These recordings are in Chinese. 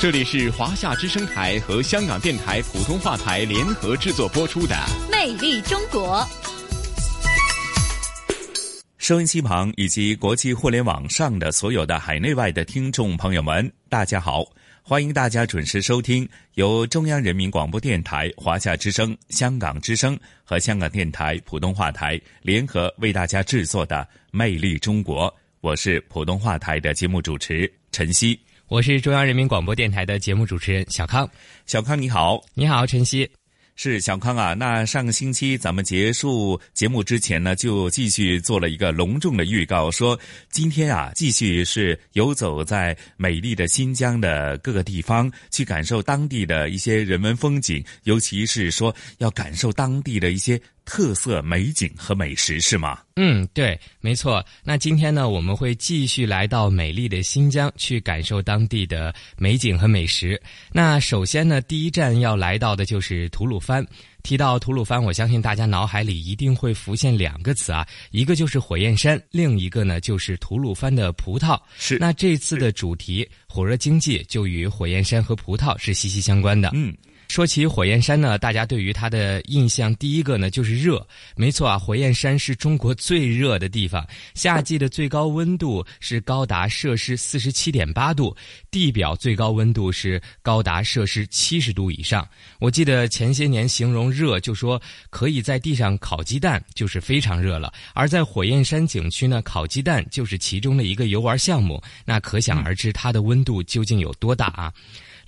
这里是华夏之声台和香港电台普通话台联合制作播出的《魅力中国》。收音机旁以及国际互联网上的所有的海内外的听众朋友们，大家好！欢迎大家准时收听由中央人民广播电台、华夏之声、香港之声和香港电台普通话台联合为大家制作的《魅力中国》。我是普通话台的节目主持陈曦。我是中央人民广播电台的节目主持人小康，小康你好，你好晨曦，是小康啊。那上个星期咱们结束节目之前呢，就继续做了一个隆重的预告，说今天啊，继续是游走在美丽的新疆的各个地方，去感受当地的一些人文风景，尤其是说要感受当地的一些。特色美景和美食是吗？嗯，对，没错。那今天呢，我们会继续来到美丽的新疆，去感受当地的美景和美食。那首先呢，第一站要来到的就是吐鲁番。提到吐鲁番，我相信大家脑海里一定会浮现两个词啊，一个就是火焰山，另一个呢就是吐鲁番的葡萄。是。那这次的主题火热经济就与火焰山和葡萄是息息相关的。嗯。说起火焰山呢，大家对于它的印象，第一个呢就是热。没错啊，火焰山是中国最热的地方，夏季的最高温度是高达摄氏四十七点八度，地表最高温度是高达摄氏七十度以上。我记得前些年形容热，就说可以在地上烤鸡蛋，就是非常热了。而在火焰山景区呢，烤鸡蛋就是其中的一个游玩项目，那可想而知它的温度究竟有多大啊！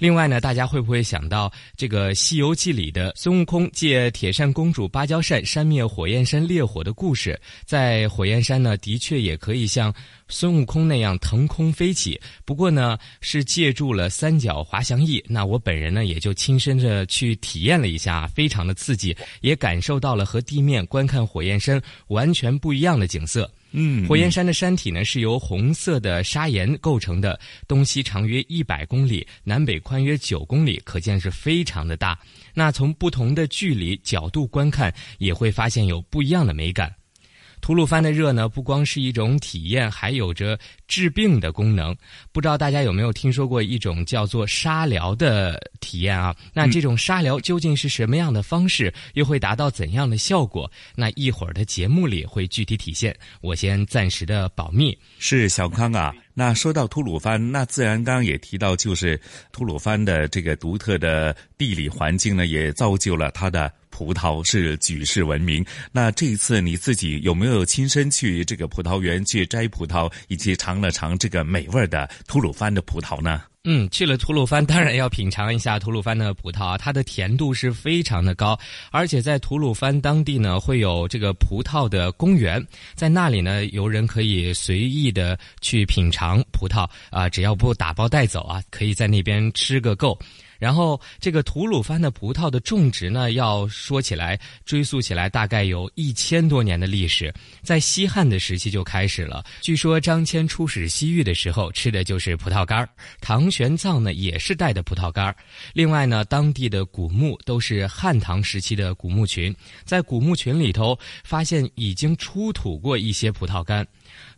另外呢，大家会不会想到这个《西游记》里的孙悟空借铁扇公主芭蕉扇扇灭火焰山烈火的故事？在火焰山呢，的确也可以像孙悟空那样腾空飞起，不过呢，是借助了三角滑翔翼。那我本人呢，也就亲身的去体验了一下，非常的刺激，也感受到了和地面观看火焰山完全不一样的景色。嗯，火焰山的山体呢是由红色的砂岩构成的，东西长约一百公里，南北宽约九公里，可见是非常的大。那从不同的距离角度观看，也会发现有不一样的美感。吐鲁番的热呢，不光是一种体验，还有着治病的功能。不知道大家有没有听说过一种叫做沙疗的体验啊？那这种沙疗究竟是什么样的方式，又会达到怎样的效果？那一会儿的节目里会具体体现，我先暂时的保密。是小康啊。那说到吐鲁番，那自然刚刚也提到，就是吐鲁番的这个独特的地理环境呢，也造就了它的葡萄是举世闻名。那这一次你自己有没有亲身去这个葡萄园去摘葡萄，以及尝了尝这个美味的吐鲁番的葡萄呢？嗯，去了吐鲁番，当然要品尝一下吐鲁番的葡萄啊，它的甜度是非常的高，而且在吐鲁番当地呢，会有这个葡萄的公园，在那里呢，游人可以随意的去品尝葡萄啊，只要不打包带走啊，可以在那边吃个够。然后，这个吐鲁番的葡萄的种植呢，要说起来，追溯起来，大概有一千多年的历史，在西汉的时期就开始了。据说张骞出使西域的时候，吃的就是葡萄干；唐玄奘呢，也是带的葡萄干。另外呢，当地的古墓都是汉唐时期的古墓群，在古墓群里头发现已经出土过一些葡萄干。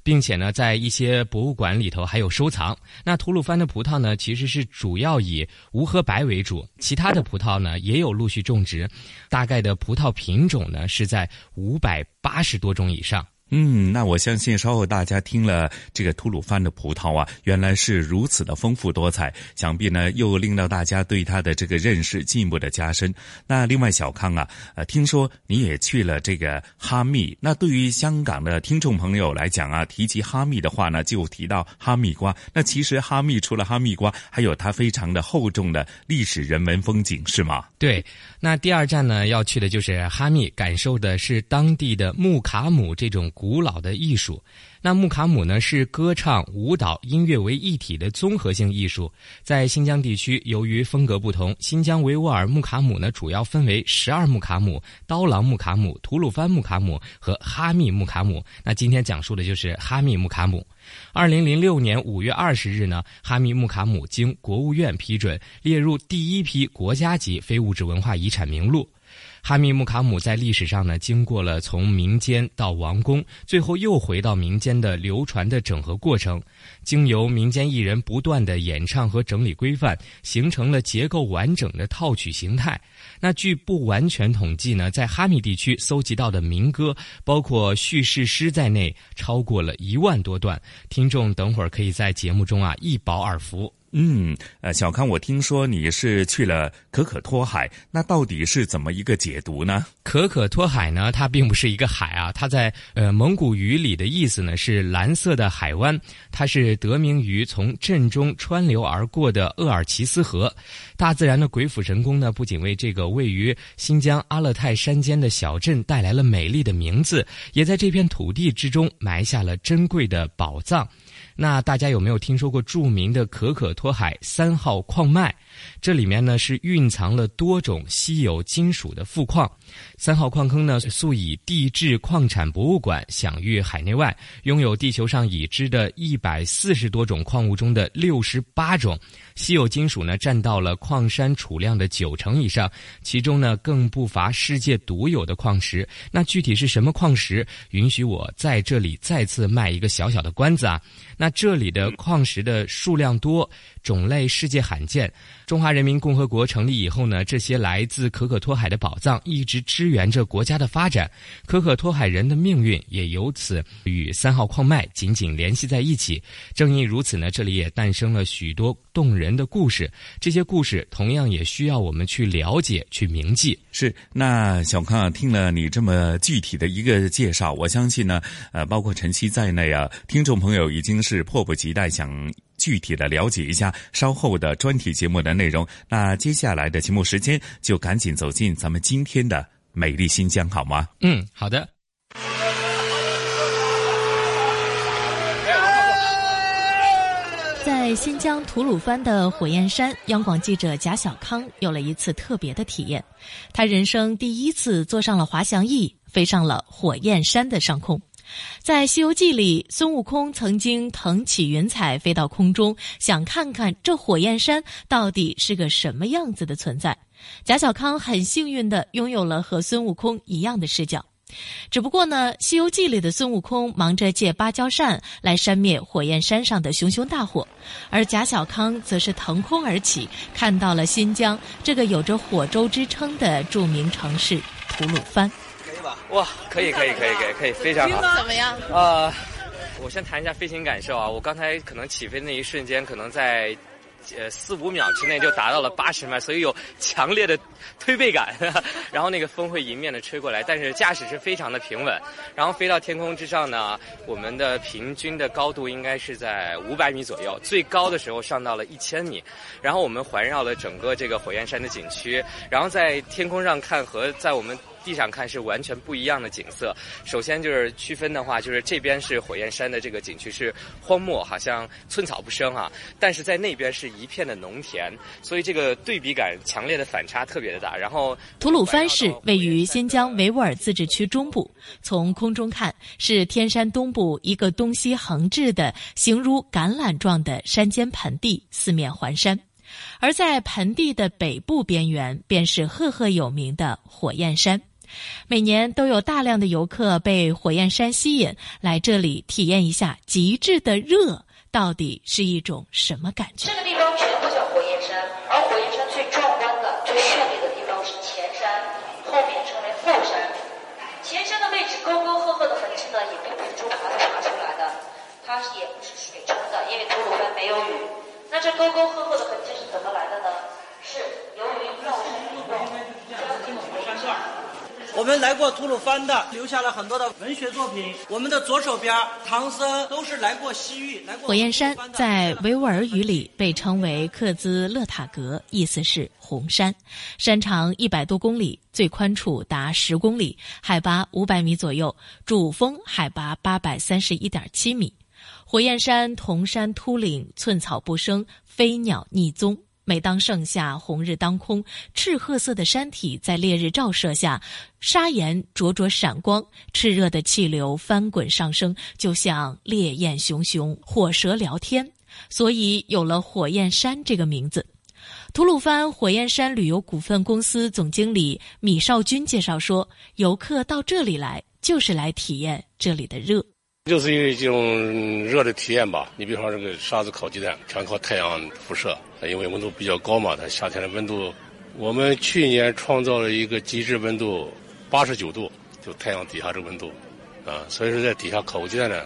并且呢，在一些博物馆里头还有收藏。那吐鲁番的葡萄呢，其实是主要以无核白为主，其他的葡萄呢也有陆续种植，大概的葡萄品种呢是在五百八十多种以上。嗯，那我相信稍后大家听了这个吐鲁番的葡萄啊，原来是如此的丰富多彩，想必呢又令到大家对它的这个认识进一步的加深。那另外，小康啊，呃，听说你也去了这个哈密，那对于香港的听众朋友来讲啊，提及哈密的话呢，就提到哈密瓜。那其实哈密除了哈密瓜，还有它非常的厚重的历史人文风景，是吗？对。那第二站呢，要去的就是哈密，感受的是当地的木卡姆这种。古老的艺术。那木卡姆呢，是歌唱、舞蹈、音乐为一体的综合性艺术。在新疆地区，由于风格不同，新疆维吾尔木卡姆呢，主要分为十二木卡姆、刀郎木卡姆、吐鲁番木卡姆和哈密木卡姆。那今天讲述的就是哈密木卡姆。二零零六年五月二十日呢，哈密木卡姆经国务院批准列入第一批国家级非物质文化遗产名录。哈密木卡姆在历史上呢，经过了从民间到王宫，最后又回到民间的流传的整合过程，经由民间艺人不断的演唱和整理规范，形成了结构完整的套曲形态。那据不完全统计呢，在哈密地区搜集到的民歌，包括叙事诗在内，超过了一万多段。听众等会儿可以在节目中啊一饱耳福。嗯，呃，小康，我听说你是去了可可托海，那到底是怎么一个解读呢？可可托海呢，它并不是一个海啊，它在呃蒙古语里的意思呢是蓝色的海湾，它是得名于从镇中穿流而过的鄂尔齐斯河。大自然的鬼斧神工呢，不仅为这个位于新疆阿勒泰山间的小镇带来了美丽的名字，也在这片土地之中埋下了珍贵的宝藏。那大家有没有听说过著名的可可托海三号矿脉？这里面呢是蕴藏了多种稀有金属的富矿。三号矿坑呢素以地质矿产博物馆享誉海内外，拥有地球上已知的一百四十多种矿物中的六十八种。稀有金属呢占到了矿山储量的九成以上，其中呢更不乏世界独有的矿石。那具体是什么矿石？允许我在这里再次卖一个小小的关子啊！那这里的矿石的数量多，种类世界罕见。中华人民共和国成立以后呢，这些来自可可托海的宝藏一直支援着国家的发展，可可托海人的命运也由此与三号矿脉紧紧联系在一起。正因如此呢，这里也诞生了许多动人的故事。这些故事同样也需要我们去了解、去铭记。是，那小康啊，听了你这么具体的一个介绍，我相信呢，呃，包括晨曦在内啊，听众朋友已经是迫不及待想。具体的了解一下稍后的专题节目的内容。那接下来的节目时间就赶紧走进咱们今天的美丽新疆，好吗？嗯，好的。在新疆吐鲁番的火焰山，央广记者贾小康有了一次特别的体验。他人生第一次坐上了滑翔翼，飞上了火焰山的上空。在《西游记》里，孙悟空曾经腾起云彩飞到空中，想看看这火焰山到底是个什么样子的存在。贾小康很幸运地拥有了和孙悟空一样的视角，只不过呢，《西游记》里的孙悟空忙着借芭蕉扇来扇灭火焰山上的熊熊大火，而贾小康则是腾空而起，看到了新疆这个有着火州之称的著名城市吐鲁番。哇，可以可以可以可以可以，非常好。怎么样？啊，我先谈一下飞行感受啊。我刚才可能起飞那一瞬间，可能在呃四五秒之内就达到了八十迈，所以有强烈的推背感。然后那个风会迎面的吹过来，但是驾驶是非常的平稳。然后飞到天空之上呢，我们的平均的高度应该是在五百米左右，最高的时候上到了一千米。然后我们环绕了整个这个火焰山的景区，然后在天空上看和在我们。地上看是完全不一样的景色。首先就是区分的话，就是这边是火焰山的这个景区是荒漠，好像寸草不生啊。但是在那边是一片的农田，所以这个对比感强烈的反差特别的大。然后，吐鲁番市位于新疆维吾尔自治区中部，从空中看是天山东部一个东西横置的形如橄榄状的山间盆地，四面环山。而在盆地的北部边缘，便是赫赫有名的火焰山。每年都有大量的游客被火焰山吸引，来这里体验一下极致的热到底是一种什么感觉。这个地方全部叫火焰山，而火焰山最壮观的、最绚丽的地方是前山，后面称为后山。前山的位置沟沟壑壑的痕迹呢，也并不是中华才拿出来的，它也不是水冲的，因为吐鲁番没有雨。那这沟沟壑壑的痕迹是怎么来的呢？是由于绕山运动，山顶山段。我们来过吐鲁番的，留下了很多的文学作品。我们的左手边，唐僧都是来过西域，来过火焰山在维吾尔语里被称为克孜勒塔格，意思是红山。山长一百多公里，最宽处达十公里，海拔五百米左右，主峰海拔八百三十一点七米。火焰山铜山秃岭，寸草不生，飞鸟匿踪。每当盛夏，红日当空，赤褐色的山体在烈日照射下，砂岩灼灼闪光，炽热的气流翻滚上升，就像烈焰熊熊，火舌聊天，所以有了火焰山这个名字。吐鲁番火焰山旅游股份公司总经理米少军介绍说：“游客到这里来，就是来体验这里的热。”就是因为这种热的体验吧。你比方这个沙子烤鸡蛋，全靠太阳辐射，因为温度比较高嘛，它夏天的温度，我们去年创造了一个极致温度八十九度，就太阳底下这温度，啊，所以说在底下烤鸡蛋呢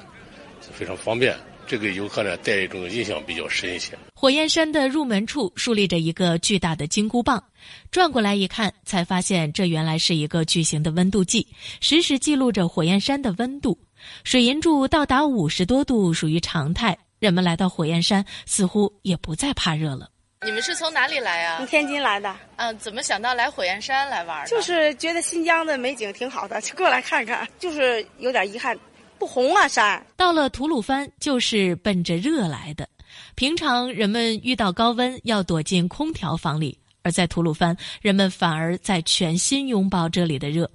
非常方便。这个游客呢带一种印象比较深一些。火焰山的入门处竖立着一个巨大的金箍棒，转过来一看，才发现这原来是一个巨型的温度计，实时记录着火焰山的温度。水银柱到达五十多度属于常态，人们来到火焰山似乎也不再怕热了。你们是从哪里来啊？从天津来的。嗯，怎么想到来火焰山来玩？就是觉得新疆的美景挺好的，就过来看看。就是有点遗憾，不红啊山。到了吐鲁番就是奔着热来的。平常人们遇到高温要躲进空调房里，而在吐鲁番，人们反而在全心拥抱这里的热。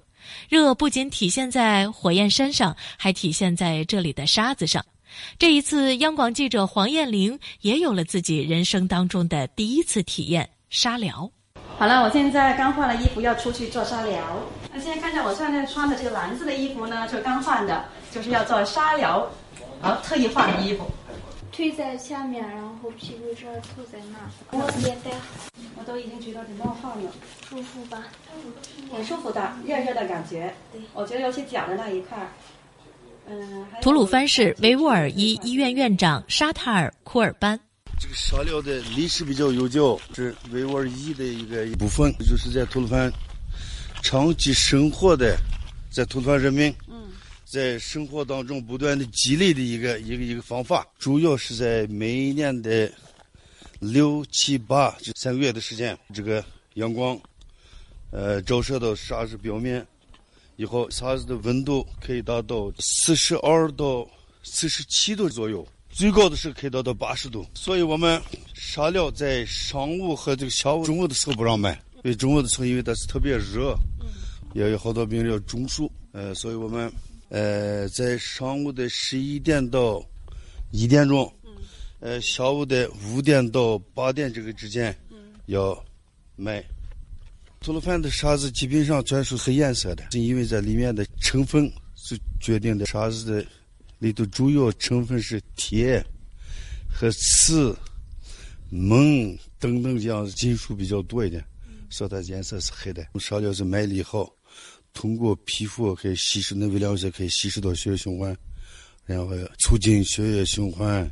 热不仅体现在火焰山上，还体现在这里的沙子上。这一次，央广记者黄艳玲也有了自己人生当中的第一次体验沙疗。好了，我现在刚换了衣服，要出去做沙疗。那现在看见我现在穿的这个蓝色的衣服呢，就刚换的，就是要做沙疗，然后特意换的衣服。推在下面，然后屁股这儿凑在那儿。我也戴。我都已经觉得挺冒汗了，舒服吧？挺舒服的，热热的感觉。对，我觉得尤其脚的那一块。嗯。吐鲁番市维吾尔医医院院长沙塔尔库尔班。这个沙疗的历史比较悠久，是维吾尔医的一个一部分，就是在吐鲁番长期生活的，在吐鲁番人民。在生活当中不断的积累的一个一个一个方法，主要是在每一年的六七八这三个月的时间，这个阳光，呃，照射到沙子表面以后，沙子的温度可以达到四十二到四十七度左右，最高的时候可以达到八十度。所以我们沙料在上午和这个下午、中午的时候不让卖，因为中午的时候因为它是特别热，也有好多病人要中暑，呃，所以我们。呃，在上午的十一点到一点钟，呃，下午的五点到八点这个之间，要卖。吐鲁番的沙子基本上全是黑颜色的，是因为在里面的成分是决定的。沙子的里头主要成分是铁和瓷、锰等等这样金属比较多一点，所以它颜色是黑的。沙料是卖了以后。通过皮肤可以吸收那微量元素，可以吸收到血液循环，然后促进血液循环，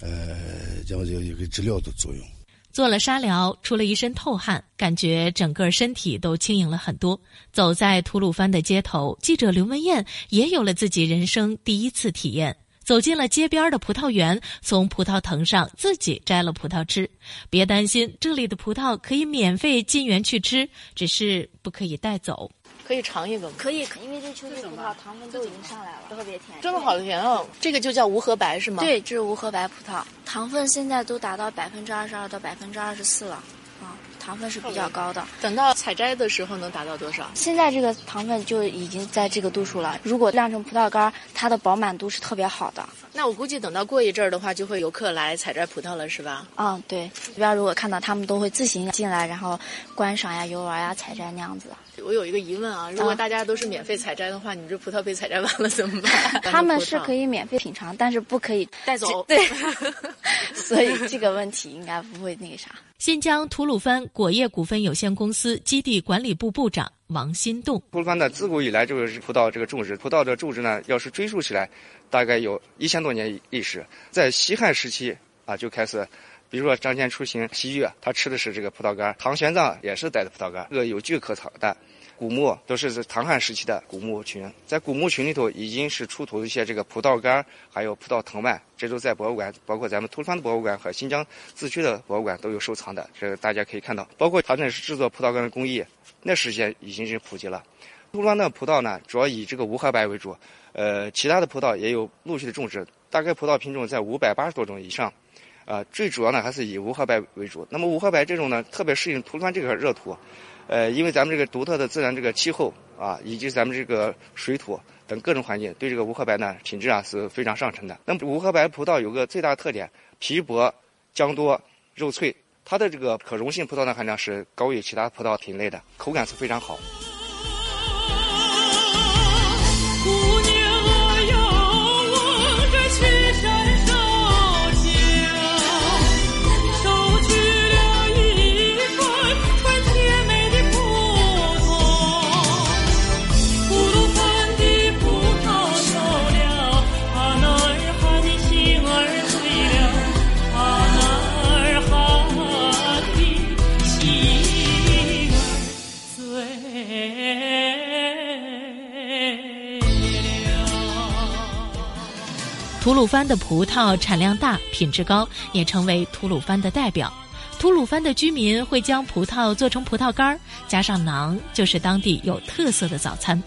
呃，这样就有一个治疗的作用。做了沙疗，出了一身透汗，感觉整个身体都轻盈了很多。走在吐鲁番的街头，记者刘文艳也有了自己人生第一次体验。走进了街边的葡萄园，从葡萄藤上自己摘了葡萄吃。别担心，这里的葡萄可以免费进园去吃，只是不可以带走。可以尝一个吗？可以，因为这秋季葡萄糖分都已经上来了，特别甜。真的好甜哦！这个就叫无核白是吗？对，这是无核白葡萄，糖分现在都达到百分之二十二到百分之二十四了，啊，糖分是比较高的。等到采摘的时候能达到多少？现在这个糖分就已经在这个度数了。如果酿成葡萄干，它的饱满度是特别好的。那我估计等到过一阵儿的话，就会游客来采摘葡萄了，是吧？嗯，对。这边如果看到他们都会自行进来，然后观赏呀、游玩呀、采摘那样子。我有一个疑问啊，如果大家都是免费采摘的话，你们这葡萄被采摘完了怎么办？他们是可以免费品尝，但是不可以 带走。对，所以这个问题应该不会那个啥。新疆吐鲁番果业股份有限公司基地管理部部长王新动：吐鲁番呢，自古以来就是葡萄这个种植，葡萄的种植呢，要是追溯起来，大概有一千多年历史。在西汉时期啊，就开始。比如说张骞出行西域，他吃的是这个葡萄干；唐玄奘也是带的葡萄干，这个有据可考的。古墓都是唐汉时期的古墓群，在古墓群里头已经是出土一些这个葡萄干，还有葡萄藤蔓，这都在博物馆，包括咱们吐鲁番的博物馆和新疆自区的博物馆都有收藏的。这个大家可以看到，包括它那是制作葡萄干的工艺，那时间已经是普及了。吐鲁番的葡萄呢，主要以这个无核白为主，呃，其他的葡萄也有陆续的种植，大概葡萄品种在五百八十多种以上，啊，最主要呢还是以无核白为主。那么无核白这种呢，特别适应吐鲁番这个热土，呃，因为咱们这个独特的自然这个气候啊，以及咱们这个水土等各种环境，对这个无核白呢品质啊是非常上乘的。那么无核白葡萄有个最大特点，皮薄、浆多、肉脆，它的这个可溶性葡萄糖含量是高于其他葡萄品类的，口感是非常好。吐鲁番的葡萄产量大，品质高，也成为吐鲁番的代表。吐鲁番的居民会将葡萄做成葡萄干儿，加上馕，就是当地有特色的早餐。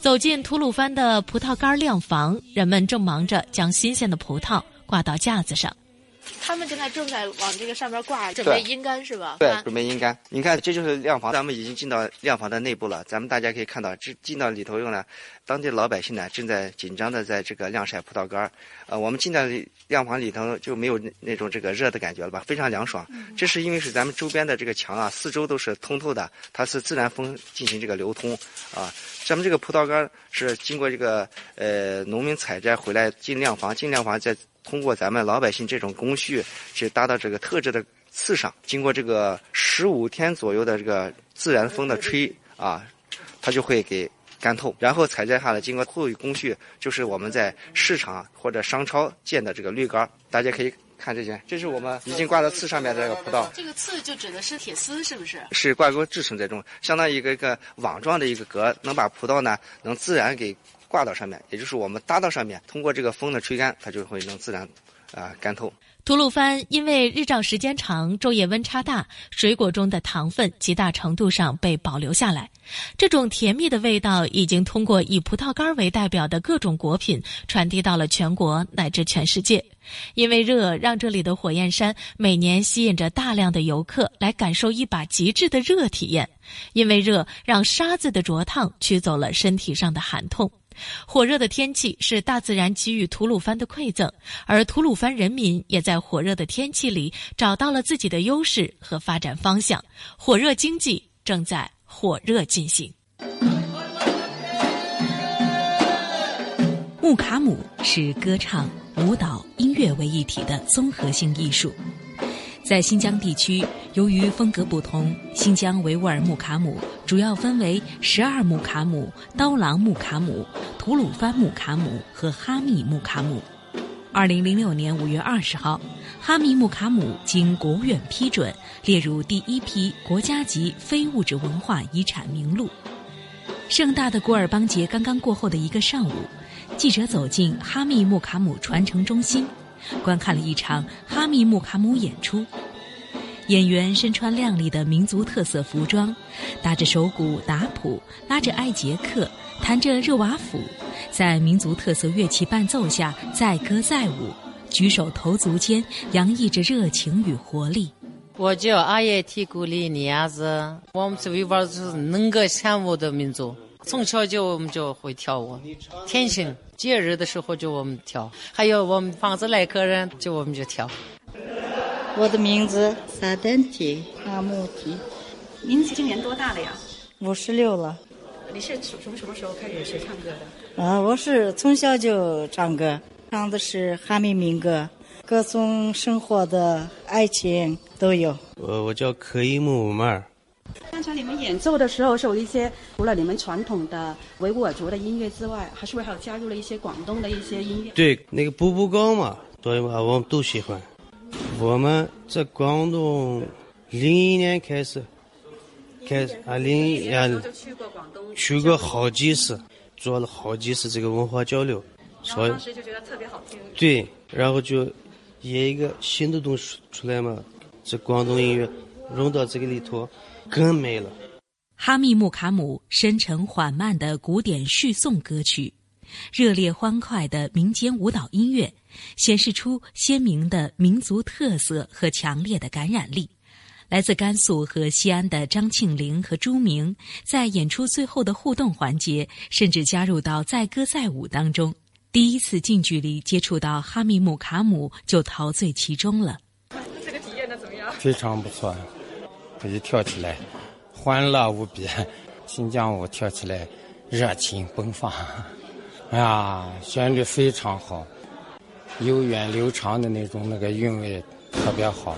走进吐鲁番的葡萄干晾房，人们正忙着将新鲜的葡萄挂到架子上。他们现在正在往这个上面挂，准备阴干是吧？对，准备阴干。你看，这就是晾房，咱们已经进到晾房的内部了。咱们大家可以看到，这进到里头以后呢，当地老百姓呢正在紧张的在这个晾晒葡萄干儿。呃，我们进到晾房里头就没有那种这个热的感觉了吧？非常凉爽。这是因为是咱们周边的这个墙啊，四周都是通透的，它是自然风进行这个流通啊。咱们这个葡萄干是经过这个呃农民采摘回来进晾房，进晾房再。通过咱们老百姓这种工序，去搭到这个特制的刺上，经过这个十五天左右的这个自然风的吹啊，它就会给干透，然后采摘下来，经过后工序，就是我们在市场或者商超见的这个绿杆。大家可以看这些，这是我们已经挂到刺上面的这个葡萄。这个刺就指的是铁丝，是不是？是挂钩制成这种，相当于一个一个网状的一个格，能把葡萄呢能自然给。挂到上面，也就是我们搭到上面，通过这个风的吹干，它就会能自然，啊干透。吐鲁番因为日照时间长，昼夜温差大，水果中的糖分极大程度上被保留下来。这种甜蜜的味道已经通过以葡萄干为代表的各种果品传递到了全国乃至全世界。因为热，让这里的火焰山每年吸引着大量的游客来感受一把极致的热体验。因为热，让沙子的灼烫驱走了身体上的寒痛。火热的天气是大自然给予吐鲁番的馈赠，而吐鲁番人民也在火热的天气里找到了自己的优势和发展方向。火热经济正在火热进行。木卡姆是歌唱、舞蹈、音乐为一体的综合性艺术。在新疆地区，由于风格不同，新疆维吾尔木卡姆主要分为十二木卡姆、刀郎木卡姆、吐鲁番木卡姆和哈密木卡姆。二零零六年五月二十号，哈密木卡姆经国务院批准列入第一批国家级非物质文化遗产名录。盛大的古尔邦节刚刚过后的一个上午，记者走进哈密木卡姆传承中心。观看了一场哈密木卡姆演出，演员身穿亮丽的民族特色服装，打着手鼓打谱，拉着艾杰克，弹着热瓦甫，在民族特色乐器伴奏下载歌载舞，举手投足间洋溢着热情与活力。我叫阿耶提古里尼亚子，我们是维吾尔族能歌善舞的民族，从小就我们就会跳舞，天性。节日的时候就我们跳，还有我们房子来客人就我们就跳。我的名字萨丹提阿木提，您今年多大了呀？五十六了。你是从什么时候开始学唱歌的？啊，我是从小就唱歌，唱的是哈密民歌，歌颂生活的爱情都有。我我叫可伊木马尔。刚才你们演奏的时候，是有一些除了你们传统的维吾尔族的音乐之外，还是不是还有加入了一些广东的一些音乐？对，那个步步高嘛，对吧？我们都喜欢。我们在广东零一年开始开始啊零一就去过广东，去过好几次，做了好几次这个文化交流，所以当时就觉得特别好听。对，然后就演一个新的东西出来嘛，这广东音乐融到这个里头更美了。哈密木卡姆深沉缓慢的古典叙颂歌曲，热烈欢快的民间舞蹈音乐，显示出鲜明的民族特色和强烈的感染力。来自甘肃和西安的张庆龄和朱明，在演出最后的互动环节，甚至加入到载歌载舞当中。第一次近距离接触到哈密木卡姆，就陶醉其中了。这个体验的怎么样？非常不错，可以跳起来。欢乐无比，新疆舞跳起来热情奔放，哎 呀，旋律非常好，悠远流长的那种那个韵味特别好，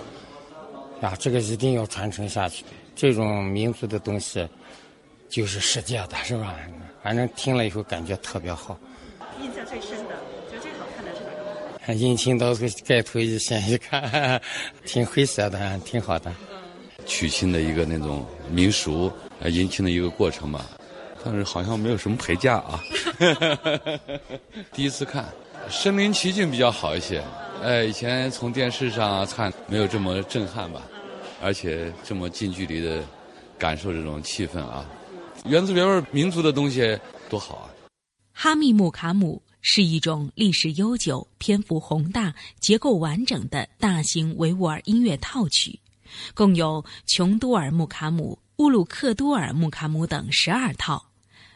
呀，这个一定要传承下去。这种民族的东西就是世界的，是吧？反正听了以后感觉特别好。印象最深的，觉得最好看的是哪个？引擎到盖头一掀一看，挺灰色的，挺好的。娶亲的一个那种民俗，呃，迎亲的一个过程吧，但是好像没有什么陪嫁啊。第一次看，身临其境比较好一些。哎，以前从电视上看没有这么震撼吧，而且这么近距离的感受这种气氛啊，原汁原味民族的东西多好啊！哈密木卡姆是一种历史悠久、篇幅宏大、结构完整的大型维吾尔音乐套曲。共有琼多尔木卡姆、乌鲁克多尔木卡姆等十二套，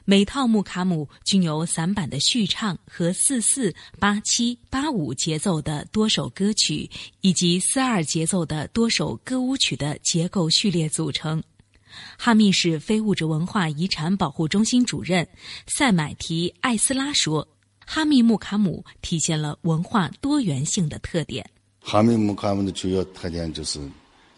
每套木卡姆均由散板的序唱和四四八七八五节奏的多首歌曲，以及四二节奏的多首歌舞曲的结构序列组成。哈密市非物质文化遗产保护中心主任塞买提艾斯拉说：“哈密木卡姆体现了文化多元性的特点。哈密木卡姆的主要特点就是。”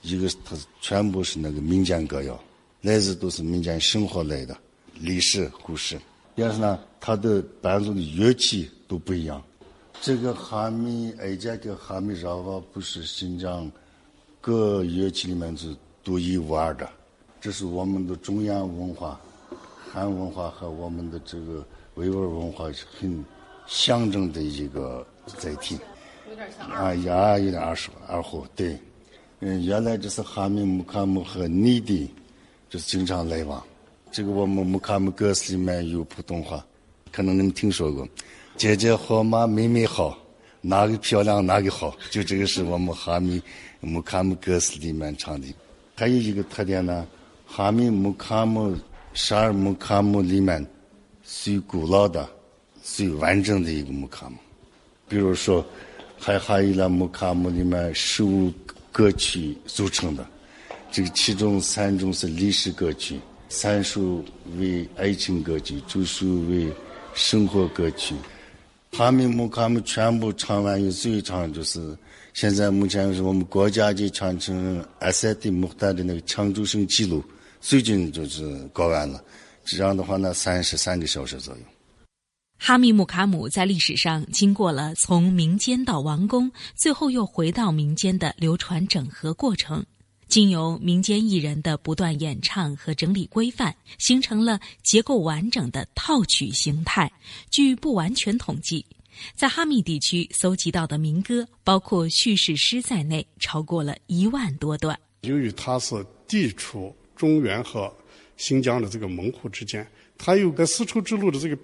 一个它全部是那个民间歌谣，来自都是民间生活来的历史故事。第二是呢，它的伴奏的乐器都不一样。这个哈密哀家跟哈密饶瓦不是新疆各乐器里面是独一无二的，这是我们的中原文化、汉文化和我们的这个维吾尔文化很象征的一个载体。有点像啊呀，有点二十，二胡对。嗯，原来这是哈密木卡姆和内地，就是经常来往。这个我们木卡姆歌词里面有普通话，可能你们听说过。姐姐好吗？妹妹好，哪个漂亮哪个好？就这个是我们哈密木卡姆歌词里面唱的。还有一个特点呢，哈密木卡姆十二木卡姆里面最古老的、最完整的一个木卡姆。比如说，还还有了木卡姆里面十五。歌曲组成的，这个其中三种是历史歌曲，三首为爱情歌曲，九首为生活歌曲。哈密木卡姆全部唱完有最长就是现在目前是我们国家级传承阿塞蒂木达的那个抢救声记录，最近就是搞完了。这样的话呢，三十三个小时左右。哈密木卡姆在历史上经过了从民间到王宫，最后又回到民间的流传整合过程，经由民间艺人的不断演唱和整理规范，形成了结构完整的套曲形态。据不完全统计，在哈密地区搜集到的民歌，包括叙事诗在内，超过了一万多段。由于它是地处中原和新疆的这个门户之间，它有个丝绸之路的这个。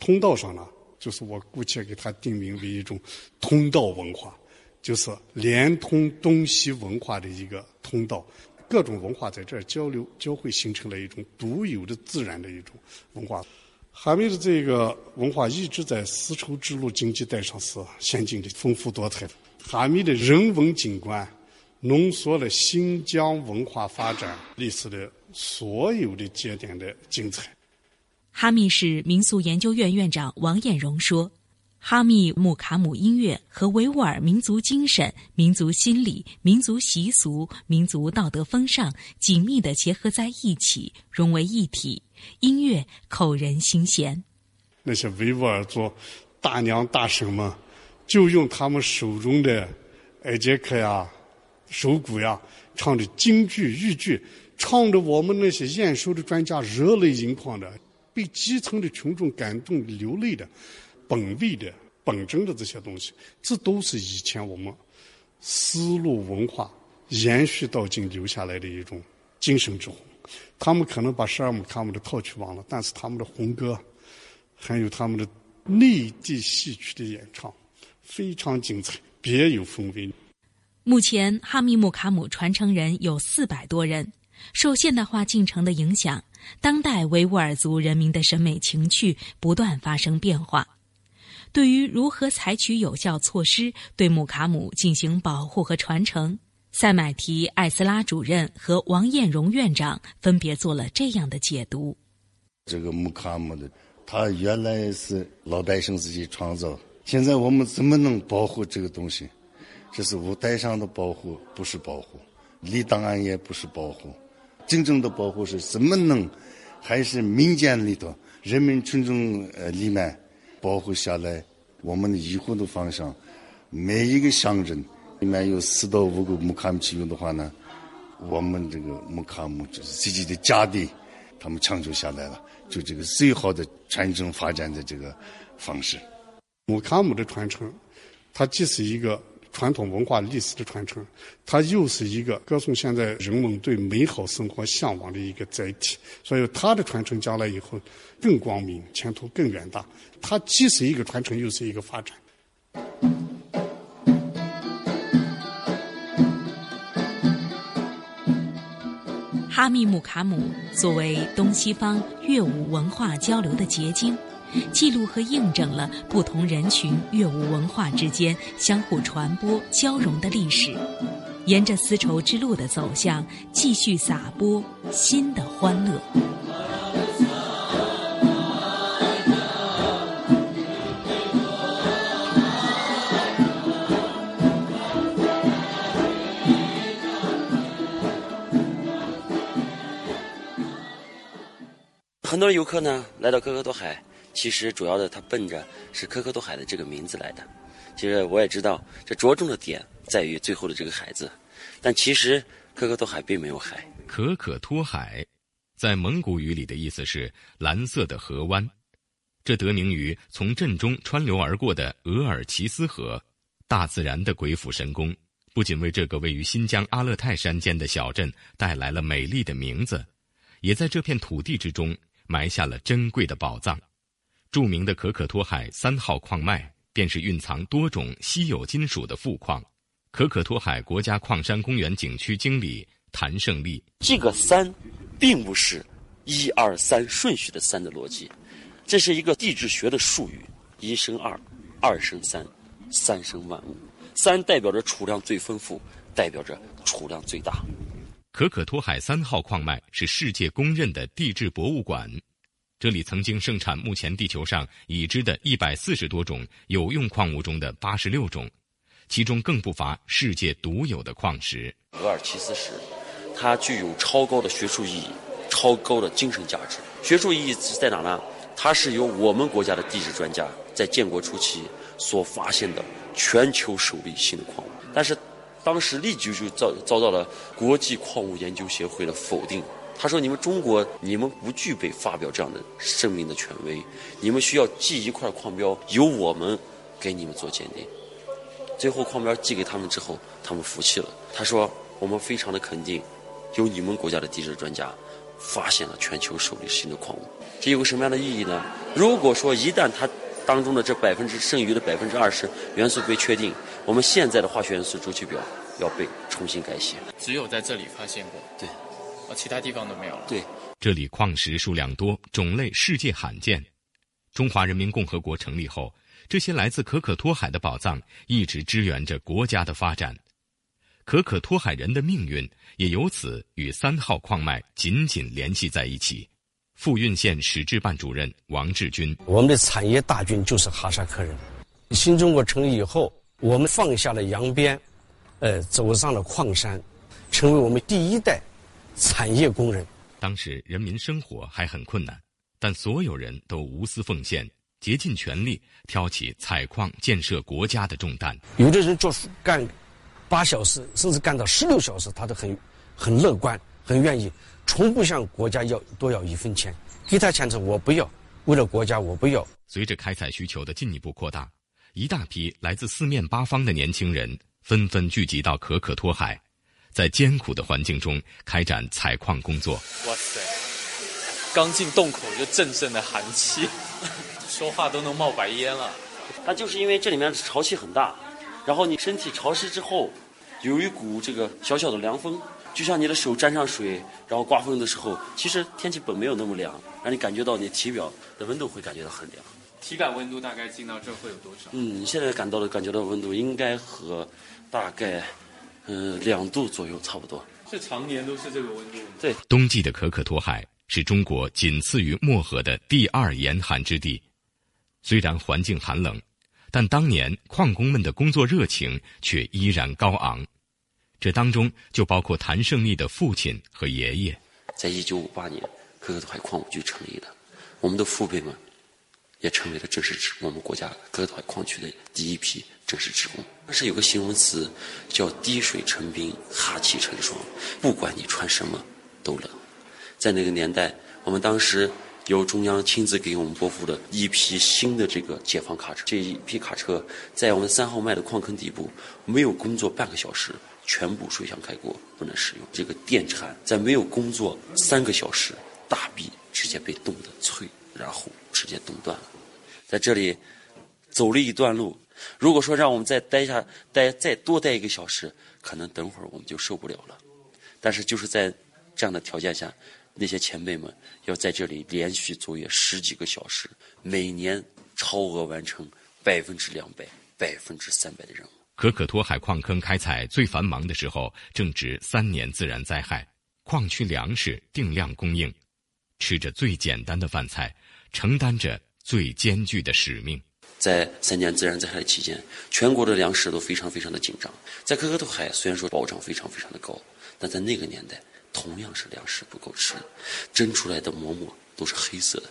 通道上呢，就是我姑且给它定名为一种通道文化，就是连通东西文化的一个通道，各种文化在这儿交流交汇，形成了一种独有的自然的一种文化。哈密的这个文化一直在丝绸之路经济带上是先进的、丰富多彩的。哈密的人文景观浓缩了新疆文化发展历史的所有的节点的精彩。哈密市民俗研究院院长王艳荣说：“哈密木卡姆音乐和维吾尔民族精神、民族心理、民族习俗、民族道德风尚紧密地结合在一起，融为一体，音乐扣人心弦。那些维吾尔族大娘大婶们，就用他们手中的艾杰克呀、手鼓呀，唱的京剧、豫剧。”唱着我们那些验收的专家热泪盈眶的，被基层的群众感动流泪的，本位的、本真的这些东西，这都是以前我们丝路文化延续到今留下来的一种精神之魂。他们可能把十二木卡姆的套曲忘了，但是他们的红歌，还有他们的内地戏曲的演唱，非常精彩，别有风味。目前，哈密木卡姆传承人有四百多人。受现代化进程的影响，当代维吾尔族人民的审美情趣不断发生变化。对于如何采取有效措施对木卡姆进行保护和传承，塞买提艾斯拉主任和王艳荣院长分别做了这样的解读：这个木卡姆的，它原来是老百姓自己创造，现在我们怎么能保护这个东西？这是舞台上的保护，不是保护；立档案也不是保护。真正的保护是怎么能，还是民间里头人民群众呃里面保护下来？我们以后的方向，每一个乡镇里面有四到五个木卡姆启用的话呢，我们这个木卡姆就是自己的家底，他们抢救下来了，就这个最好的传承发展的这个方式。木卡姆的传承，它既是一个。传统文化历史的传承，它又是一个歌颂现在人们对美好生活向往的一个载体。所以，它的传承将来以后更光明，前途更远大。它既是一个传承，又是一个发展。哈密木卡姆作为东西方乐舞文化交流的结晶。记录和印证了不同人群乐舞文化之间相互传播交融的历史，沿着丝绸之路的走向，继续撒播新的欢乐。很多游客呢来到可可托海。其实主要的，它奔着是可可托海的这个名字来的。其实我也知道，这着重的点在于最后的这个海字。但其实可可托海并没有海。可可托海，在蒙古语里的意思是蓝色的河湾。这得名于从镇中穿流而过的额尔齐斯河。大自然的鬼斧神工，不仅为这个位于新疆阿勒泰山间的小镇带来了美丽的名字，也在这片土地之中埋下了珍贵的宝藏。著名的可可托海三号矿脉，便是蕴藏多种稀有金属的富矿。可可托海国家矿山公园景区经理谭胜利：这个“三”，并不是一二三顺序的“三”的逻辑，这是一个地质学的术语：一生二，二生三，三生万物。三代表着储量最丰富，代表着储量最大。可可托海三号矿脉是世界公认的地质博物馆。这里曾经盛产目前地球上已知的一百四十多种有用矿物中的八十六种，其中更不乏世界独有的矿石。额尔齐斯石，它具有超高的学术意义，超高的精神价值。学术意义是在哪呢？它是由我们国家的地质专家在建国初期所发现的全球首例新的矿物，但是当时立即就遭遭到了国际矿物研究协会的否定。他说：“你们中国，你们不具备发表这样的声明的权威，你们需要寄一块矿标，由我们给你们做鉴定。最后矿标寄给他们之后，他们服气了。他说：我们非常的肯定，有你们国家的地质专家发现了全球首例新的矿物。这有个什么样的意义呢？如果说一旦它当中的这百分之剩余的百分之二十元素被确定，我们现在的化学元素周期表要被重新改写。只有在这里发现过。对。”其他地方都没有了。对，这里矿石数量多，种类世界罕见。中华人民共和国成立后，这些来自可可托海的宝藏一直支援着国家的发展。可可托海人的命运也由此与三号矿脉紧紧联系在一起。富蕴县史志办主任王志军：我们的产业大军就是哈萨克人。新中国成立以后，我们放下了扬鞭，呃，走上了矿山，成为我们第一代。产业工人，当时人民生活还很困难，但所有人都无私奉献，竭尽全力挑起采矿建设国家的重担。有的人做干八小时，甚至干到十六小时，他都很很乐观。很愿意，从不向国家要多要一分钱。给他钱是我不要，为了国家我不要。随着开采需求的进一步扩大，一大批来自四面八方的年轻人纷纷聚集到可可托海，在艰苦的环境中开展采矿工作。哇塞！刚进洞口就阵阵的寒气，说话都能冒白烟了。它就是因为这里面潮气很大，然后你身体潮湿之后，有一股这个小小的凉风，就像你的手沾上水，然后刮风的时候，其实天气本没有那么凉，让你感觉到你体表的温度会感觉到很凉。体感温度大概进到这会有多少？嗯，现在感到的感觉到温度应该和大概嗯两度左右差不多。是常年都是这个温度？对，冬季的可可托海。是中国仅次于漠河的第二严寒之地，虽然环境寒冷，但当年矿工们的工作热情却依然高昂。这当中就包括谭胜利的父亲和爷爷。在一九五八年，可可托海矿务局成立的，我们的父辈们也成为了正式职工我们国家各大矿区的第一批正式职工。当时有个形容词叫“滴水成冰，哈气成霜”，不管你穿什么都冷。在那个年代，我们当时由中央亲自给我们拨付了一批新的这个解放卡车。这一批卡车在我们三号麦的矿坑底部，没有工作半个小时，全部水箱开锅，不能使用。这个电铲在没有工作三个小时，大臂直接被冻得脆，然后直接冻断了。在这里走了一段路，如果说让我们再待下待再多待一个小时，可能等会儿我们就受不了了。但是就是在这样的条件下。那些前辈们要在这里连续作业十几个小时，每年超额完成百分之两百、百分之三百的任务。可可托海矿坑开采最繁忙的时候，正值三年自然灾害，矿区粮食定量供应，吃着最简单的饭菜，承担着最艰巨的使命。在三年自然灾害期间，全国的粮食都非常非常的紧张。在可可托海，虽然说保障非常非常的高，但在那个年代。同样是粮食不够吃，蒸出来的馍馍都是黑色的。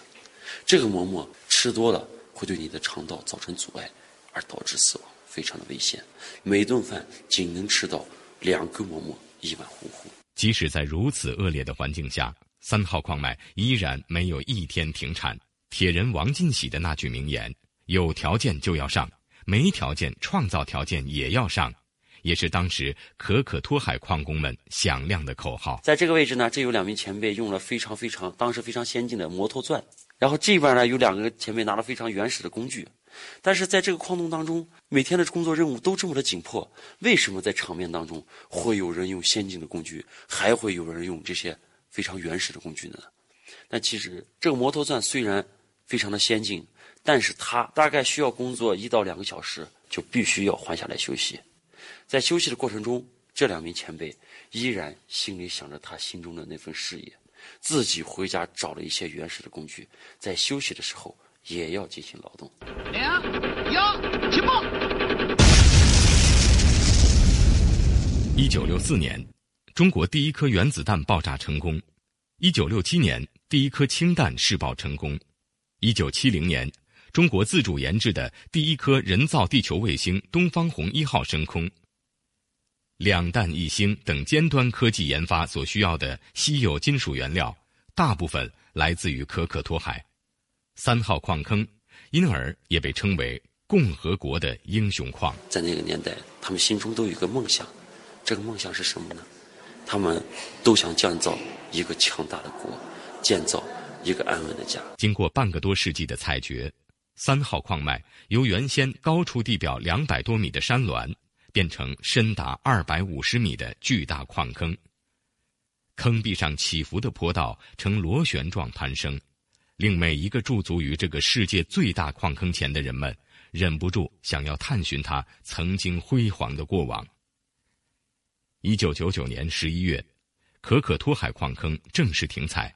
这个馍馍吃多了会对你的肠道造成阻碍，而导致死亡，非常的危险。每顿饭仅能吃到两个馍馍，一碗糊糊。即使在如此恶劣的环境下，三号矿脉依然没有一天停产。铁人王进喜的那句名言：“有条件就要上，没条件创造条件也要上。”也是当时可可托海矿工们响亮的口号。在这个位置呢，这有两名前辈用了非常非常当时非常先进的摩托钻，然后这边呢有两个前辈拿了非常原始的工具。但是在这个矿洞当中，每天的工作任务都这么的紧迫，为什么在场面当中会有人用先进的工具，还会有人用这些非常原始的工具呢？那其实这个摩托钻虽然非常的先进，但是他大概需要工作一到两个小时，就必须要换下来休息。在休息的过程中，这两名前辈依然心里想着他心中的那份事业，自己回家找了一些原始的工具，在休息的时候也要进行劳动。两、一、起爆！一九六四年，中国第一颗原子弹爆炸成功；一九六七年，第一颗氢弹试爆成功；一九七零年，中国自主研制的第一颗人造地球卫星“东方红一号”升空。两弹一星等尖端科技研发所需要的稀有金属原料，大部分来自于可可托海三号矿坑，因而也被称为共和国的英雄矿。在那个年代，他们心中都有一个梦想，这个梦想是什么呢？他们都想建造一个强大的国，建造一个安稳的家。经过半个多世纪的采掘，三号矿脉由原先高出地表两百多米的山峦。变成深达二百五十米的巨大矿坑，坑壁上起伏的坡道呈螺旋状攀升，令每一个驻足于这个世界最大矿坑前的人们忍不住想要探寻它曾经辉煌的过往。一九九九年十一月，可可托海矿坑正式停采，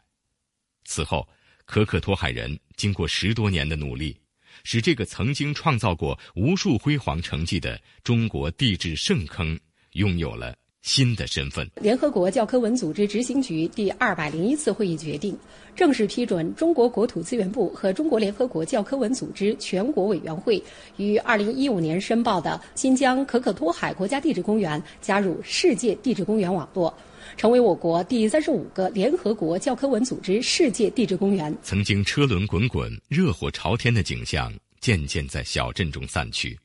此后，可可托海人经过十多年的努力。使这个曾经创造过无数辉煌成绩的中国地质圣坑拥有了新的身份。联合国教科文组织执行局第二百零一次会议决定，正式批准中国国土资源部和中国联合国教科文组织全国委员会于二零一五年申报的新疆可可托海国家地质公园加入世界地质公园网络。成为我国第三十五个联合国教科文组织世界地质公园。曾经车轮滚滚、热火朝天的景象渐渐在小镇中散去，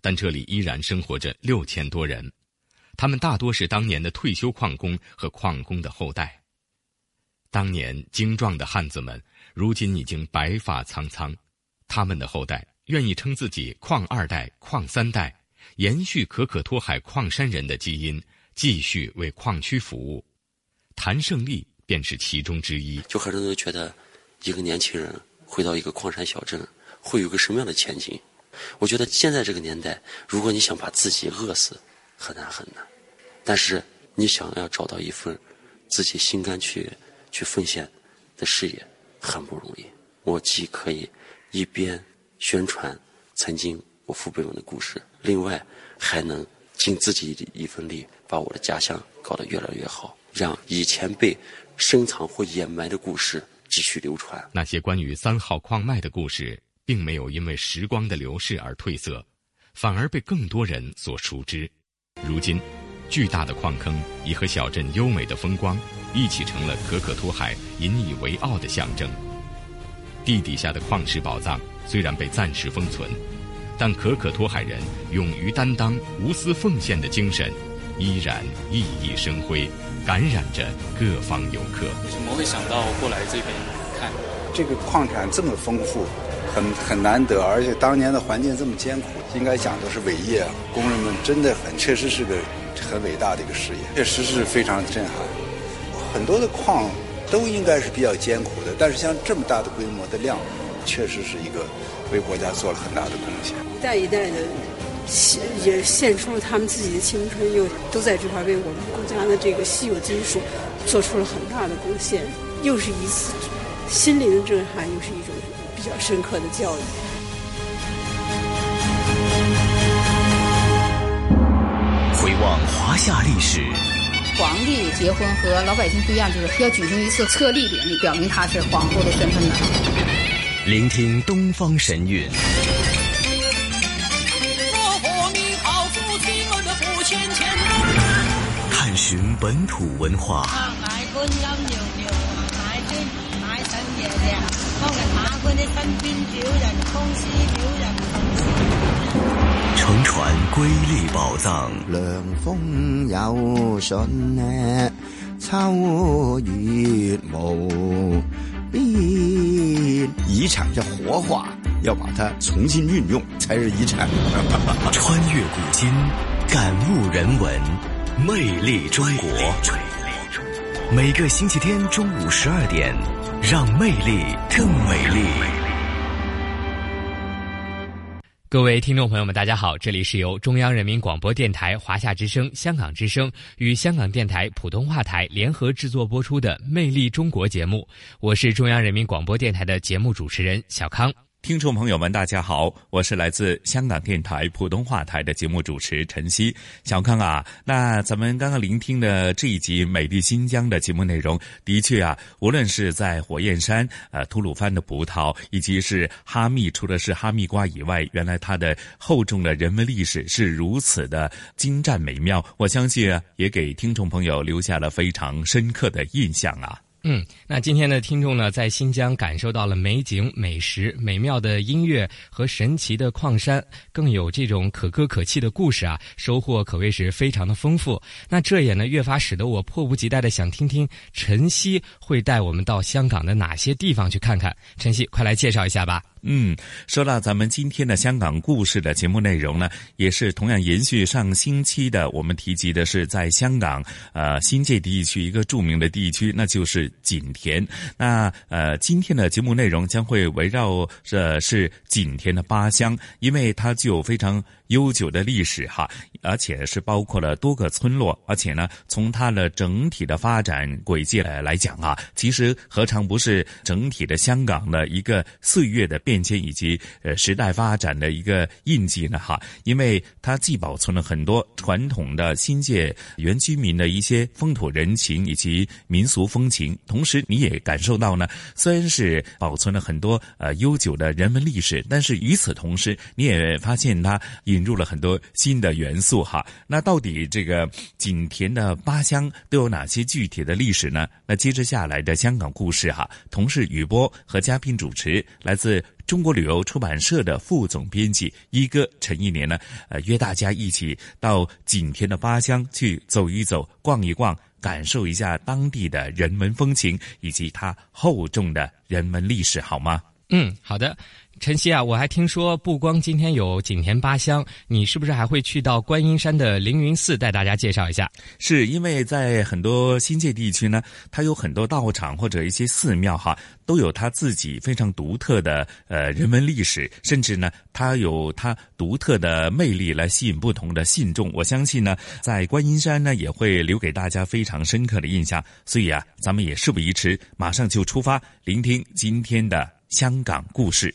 但这里依然生活着六千多人，他们大多是当年的退休矿工和矿工的后代。当年精壮的汉子们，如今已经白发苍苍，他们的后代愿意称自己“矿二代”“矿三代”。延续可可托海矿山人的基因，继续为矿区服务。谭胜利便是其中之一。就很多人都觉得，一个年轻人回到一个矿山小镇，会有个什么样的前景？我觉得现在这个年代，如果你想把自己饿死，很难很难。但是你想要找到一份自己心甘去去奉献的事业，很不容易。我既可以一边宣传曾经。我父辈们的故事，另外还能尽自己的一份力，把我的家乡搞得越来越好，让以前被深藏或掩埋的故事继续流传。那些关于三号矿脉的故事，并没有因为时光的流逝而褪色，反而被更多人所熟知。如今，巨大的矿坑已和小镇优美的风光一起成了可可托海引以为傲的象征。地底下的矿石宝藏虽然被暂时封存。但可可托海人勇于担当、无私奉献的精神，依然熠熠生辉，感染着各方游客。为什么会想到过来这边看？这个矿产这么丰富，很很难得，而且当年的环境这么艰苦，应该讲都是伟业啊。工人们真的很，确实是个很伟大的一个事业，确实是非常震撼。很多的矿都应该是比较艰苦的，但是像这么大的规模的量，确实是一个。为国家做了很大的贡献，一代一代的献也献出了他们自己的青春，又都在这块为我们国家的这个稀有金属做出了很大的贡献，又是一次心灵的震撼，又是一种比较深刻的教育。回望华夏历史，皇帝结婚和老百姓不一样，就是要举行一次册立典礼，表明他是皇后的身份的。聆听东方神韵，探寻本土文化，乘船瑰丽宝藏。凉风有信呢，秋月遗产要活化，要把它重新运用才是遗产。穿越古今，感悟人文，魅力中国。每个星期天中午十二点，让魅力更美丽。各位听众朋友们，大家好！这里是由中央人民广播电台、华夏之声、香港之声与香港电台普通话台联合制作播出的《魅力中国》节目，我是中央人民广播电台的节目主持人小康。听众朋友们，大家好，我是来自香港电台普通话台的节目主持陈曦。小康啊，那咱们刚刚聆听的这一集《美丽新疆》的节目内容，的确啊，无论是在火焰山、呃吐鲁番的葡萄，以及是哈密，除了是哈密瓜以外，原来它的厚重的人文历史是如此的精湛美妙，我相信啊，也给听众朋友留下了非常深刻的印象啊。嗯，那今天的听众呢，在新疆感受到了美景、美食、美妙的音乐和神奇的矿山，更有这种可歌可泣的故事啊，收获可谓是非常的丰富。那这也呢，越发使得我迫不及待的想听听晨曦会带我们到香港的哪些地方去看看。晨曦，快来介绍一下吧。嗯，说到咱们今天的香港故事的节目内容呢，也是同样延续上星期的，我们提及的是在香港呃新界地区一个著名的地区，那就是景田。那呃今天的节目内容将会围绕着是景田的八乡，因为它具有非常。悠久的历史哈，而且是包括了多个村落，而且呢，从它的整体的发展轨迹来来讲啊，其实何尝不是整体的香港的一个岁月的变。迁以及呃时代发展的一个印记呢，哈，因为它既保存了很多传统的新界原居民的一些风土人情以及民俗风情，同时你也感受到呢，虽然是保存了很多呃悠久的人文历史，但是与此同时，你也发现它引入了很多新的元素，哈。那到底这个景田的八乡都有哪些具体的历史呢？那接着下来的香港故事，哈，同事雨波和嘉宾主持来自。中国旅游出版社的副总编辑一哥陈一年呢，呃，约大家一起到景田的八乡去走一走、逛一逛，感受一下当地的人文风情以及它厚重的人文历史，好吗？嗯，好的。晨曦啊，我还听说不光今天有景田八乡，你是不是还会去到观音山的凌云寺带大家介绍一下？是因为在很多新界地区呢，它有很多道场或者一些寺庙哈，都有它自己非常独特的呃人文历史，甚至呢，它有它独特的魅力来吸引不同的信众。我相信呢，在观音山呢，也会留给大家非常深刻的印象。所以啊，咱们也事不宜迟，马上就出发，聆听今天的香港故事。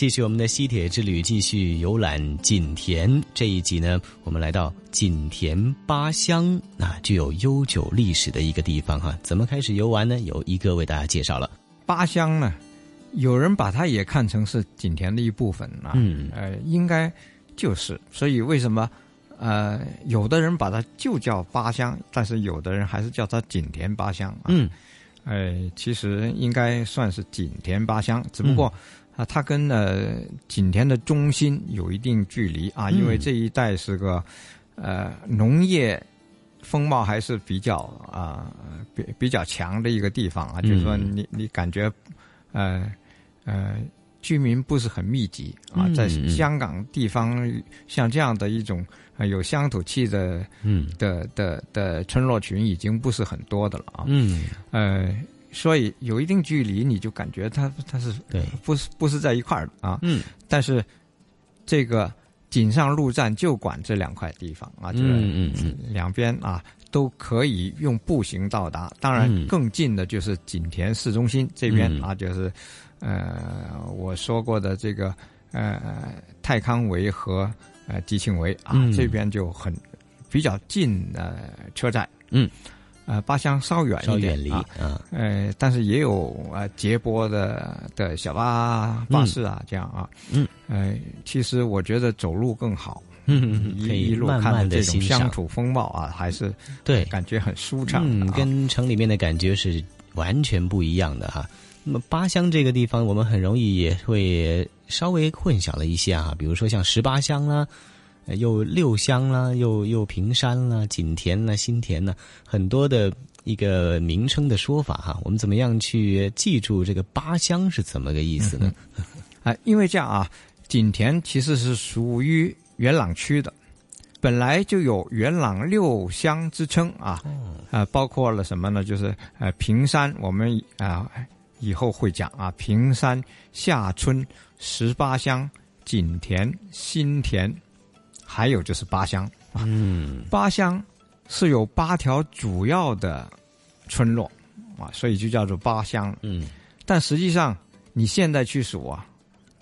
继续我们的西铁之旅，继续游览锦田。这一集呢，我们来到锦田八乡，那具有悠久历史的一个地方哈。怎么开始游玩呢？有一个为大家介绍了。八乡呢，有人把它也看成是景田的一部分啊。嗯，呃，应该就是。所以为什么呃，有的人把它就叫八乡，但是有的人还是叫它景田八乡啊。嗯，呃，其实应该算是景田八乡，只不过。啊，它跟呃景田的中心有一定距离啊，因为这一带是个呃农业风貌还是比较啊比比较强的一个地方啊，就是说你你感觉呃呃居民不是很密集啊，在香港地方像这样的一种有乡土气的嗯。的的的村落群已经不是很多的了啊，嗯。呃。所以有一定距离，你就感觉它它是对，不是不是在一块儿的啊。嗯。但是这个锦上路站就管这两块地方啊，就是嗯嗯两边啊都可以用步行到达。当然，更近的就是锦田市中心这边啊，就是呃我说过的这个呃泰康围和呃吉庆围啊，这边就很比较近的车站。嗯。呃，八乡稍远一点啊，呃，但是也有啊接驳的的小巴巴士啊，这样啊，嗯，呃，其实我觉得走路更好，嗯，一一路看的这种乡土风貌啊，还是对，感觉很舒畅，嗯，跟城里面的感觉是完全不一样的哈。那么八乡这个地方，我们很容易也会稍微混淆了一些啊，比如说像十八乡啦。又六乡啦，又又平山啦，景田啦，新田啦，很多的一个名称的说法哈。我们怎么样去记住这个八乡是怎么个意思呢？啊，因为这样啊，景田其实是属于元朗区的，本来就有元朗六乡之称啊。啊，包括了什么呢？就是呃平山，我们啊以后会讲啊，平山下村十八乡，景田新田。还有就是八乡啊，八乡是有八条主要的村落啊，所以就叫做八乡。嗯，但实际上你现在去数啊，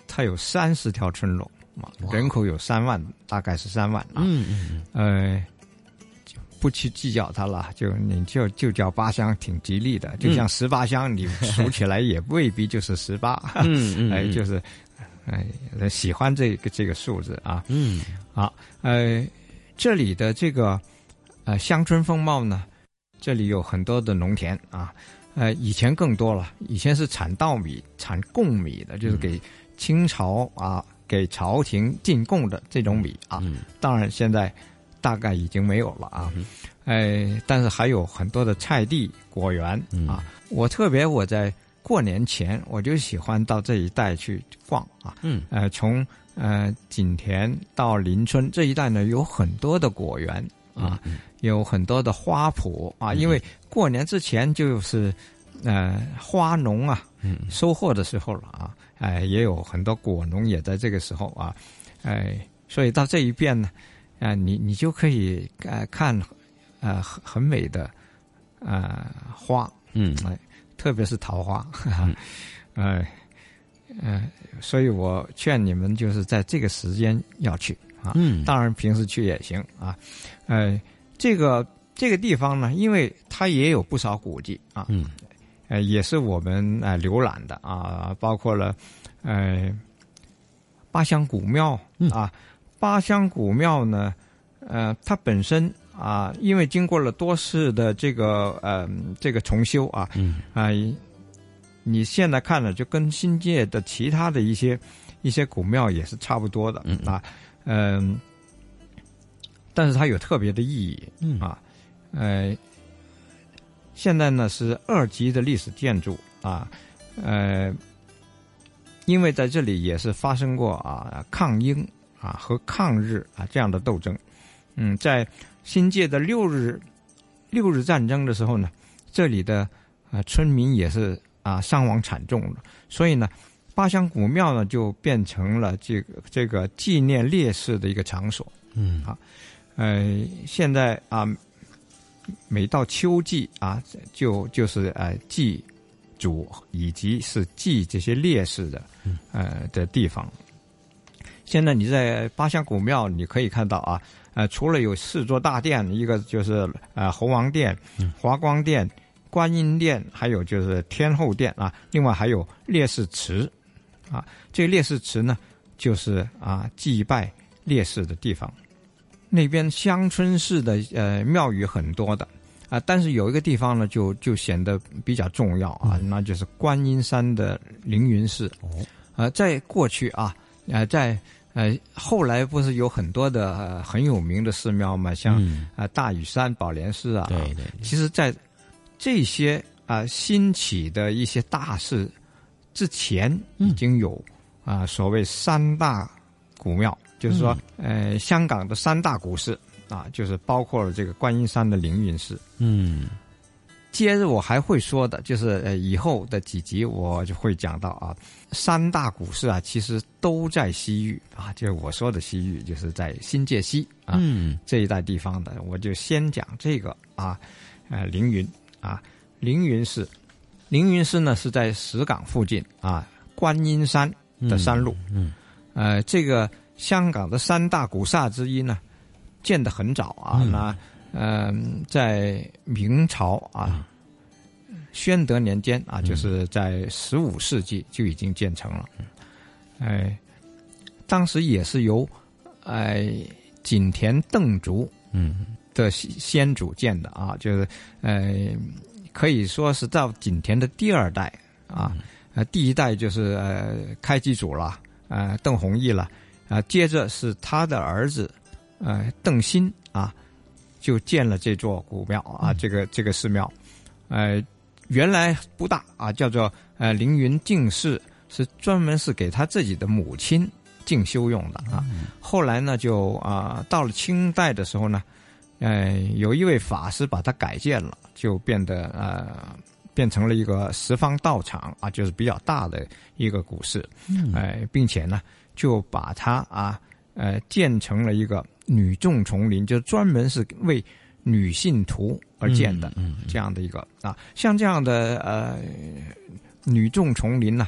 它有三十条村落啊，人口有三万，大概是三万啊。嗯嗯呃，不去计较它了，就你就就叫八乡，挺吉利的。就像十八乡，你数起来也未必就是十八。嗯嗯，哎，就是。哎，喜欢这个这个数字啊，嗯，好，呃，这里的这个呃乡村风貌呢，这里有很多的农田啊，呃，以前更多了，以前是产稻米、产贡米的，就是给清朝啊给朝廷进贡的这种米啊，当然现在大概已经没有了啊，哎，但是还有很多的菜地、果园啊，我特别我在。过年前我就喜欢到这一带去逛啊。嗯，呃，从呃景田到林村这一带呢，有很多的果园啊，有很多的花圃啊，因为过年之前就是呃花农啊，收获的时候了啊，哎、也有很多果农也在这个时候啊，哎、所以到这一边呢，啊、你你就可以呃看呃很很美的呃花，嗯，哎，特别是桃花，哈哈，呃呃，所以我劝你们就是在这个时间要去啊，嗯。当然平时去也行啊，呃，这个这个地方呢，因为它也有不少古迹啊，嗯，呃，也是我们呃浏览的啊，包括了呃八乡古庙啊，八乡古庙呢，呃，它本身啊，因为经过了多次的这个呃这个重修啊，嗯。啊，你现在看了就跟新界的其他的一些一些古庙也是差不多的啊，嗯、但是它有特别的意义，嗯。啊，呃，现在呢是二级的历史建筑啊，呃，因为在这里也是发生过啊抗英啊和抗日啊这样的斗争，嗯，在新界的六日六日战争的时候呢，这里的啊村民也是啊伤亡惨重了，所以呢，八香古庙呢就变成了这个这个纪念烈士的一个场所，嗯。啊，呃，现在啊，每到秋季啊，就就是呃祭祖以及是祭这些烈士的呃的地方。现在你在八香古庙，你可以看到啊，呃，除了有四座大殿，一个就是呃猴王殿、华光殿、观音殿，还有就是天后殿啊，另外还有烈士祠啊。这个烈士祠呢，就是啊祭拜烈士的地方。那边乡村式的呃庙宇很多的啊，但是有一个地方呢，就就显得比较重要啊，那就是观音山的凌云寺。哦，呃，在过去啊，呃，在呃后来不是有很多的、呃、很有名的寺庙嘛，像啊、嗯呃大屿山宝莲寺啊，对对其实，在这些啊、兴起的一些大事之前，已经有啊、所谓三大古庙，就是说，呃，香港的三大古寺啊，就是包括了这个观音山的凌云寺。嗯，接着我还会说的，就是呃以后的几集我就会讲到啊，三大古寺啊，其实都在西域啊，就是我说的西域，就是在新界西啊、嗯。这一带地方的，我就先讲这个啊，呃凌云啊，凌云寺，凌云寺呢是在石岗附近啊，观音山的山路，嗯，呃，这个香港的三大古刹之一呢，建得很早啊，嗯。那嗯、在明朝啊，宣德年间啊，就是在十五世纪就已经建成了，哎、当时也是由哎、景田邓竹嗯的先先祖建的啊，就是呃，可以说是到景田的第二代啊，呃，第一代就是呃开基祖了，呃，邓弘毅了，啊、接着是他的儿子，呃，邓新啊，就建了这座古庙啊，这个这个寺庙，呃，原来不大啊，叫做呃凌云净寺，是专门是给他自己的母亲进修用的啊。后来呢，就啊、到了清代的时候呢，呃，有一位法师把它改建了，就变得呃变成了一个十方道场啊，就是比较大的一个古寺，嗯。呃，并且呢，就把它啊呃建成了一个女众丛林，就专门是为女信徒而建的，嗯。这样的一个啊，像这样的呃女众丛林呢，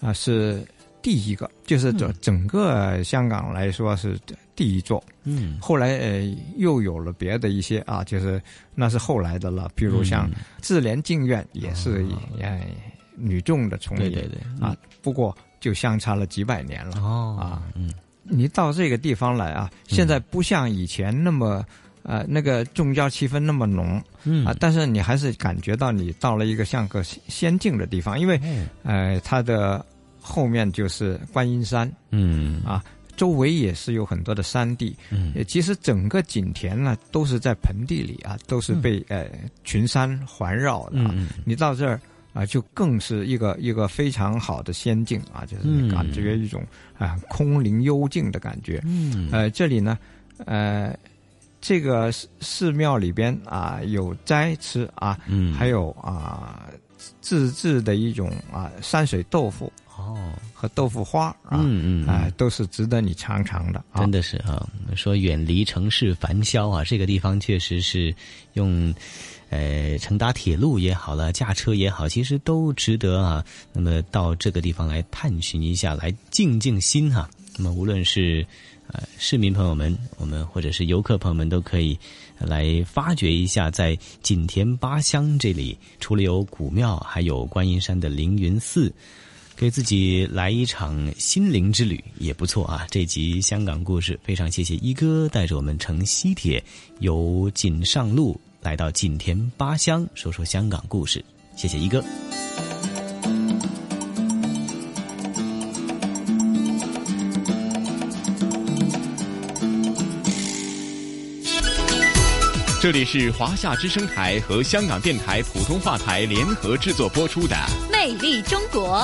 啊、是第一个，就是整整个香港来说是第一座。嗯。后来呃又有了别的一些啊，就是那是后来的了，比如像嗯。智联净院也是呃女众的丛林，对对对啊，不过就相差了几百年了哦啊。嗯。你到这个地方来啊，现在不像以前那么。呃，那个宗教气氛那么浓，嗯。啊，但是你还是感觉到你到了一个像个仙境的地方，因为，呃，它的后面就是观音山，嗯。啊，周围也是有很多的山地，嗯。呃其实整个景田呢都是在盆地里啊，都是被、呃群山环绕的啊。嗯你到这儿啊，就更是一个一个非常好的仙境啊，就是感觉一种啊空灵幽静的感觉。嗯，呃，这里呢，呃，这个寺寺庙里边啊有斋吃啊，嗯，还有啊自制的一种啊山水豆腐哦和豆腐花啊，嗯嗯哎都是值得你尝尝的。真的是啊，说远离城市繁嚣啊，这个地方确实是用。呃，乘搭铁路也好了，驾车也好，其实都值得啊。那么到这个地方来探寻一下，来静静心哈。那么无论是呃市民朋友们，我们或者是游客朋友们，都可以来发掘一下，在景田八乡这里，除了有古庙，还有观音山的凌云寺，给自己来一场心灵之旅也不错啊。这集香港故事，非常谢谢一哥带着我们乘西铁由锦上路。来到锦田八乡，说说香港故事。谢谢一哥。这里是华夏之声台和香港电台普通话台联合制作播出的《魅力中国》。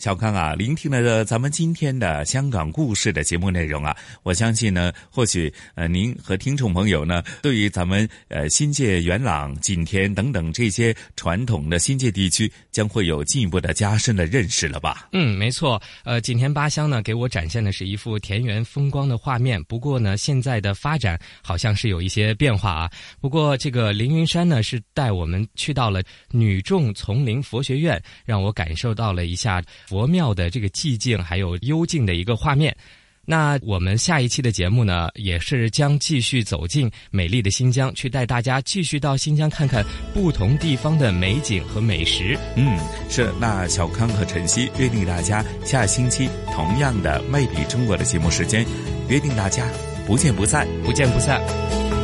小康啊，聆听了咱们今天的香港故事的节目内容啊，我相信呢，或许呃，您和听众朋友呢，对于咱们呃新界元朗、锦田等等这些传统的新界地区，将会有进一步的加深的认识了吧？嗯，没错。呃，锦田八乡呢，给我展现的是一幅田园风光的画面。不过呢，现在的发展好像是有一些变化啊。不过这个凌云山呢，是带我们去到了女众丛林佛学院，让我感受到了一下。佛庙的这个寂静还有幽静的一个画面，那我们下一期的节目呢，也是将继续走进美丽的新疆，去带大家继续到新疆看看不同地方的美景和美食。嗯，是。那小康和晨曦约定大家下星期同样的《魅力中国》的节目时间，约定大家不见不散，不见不散。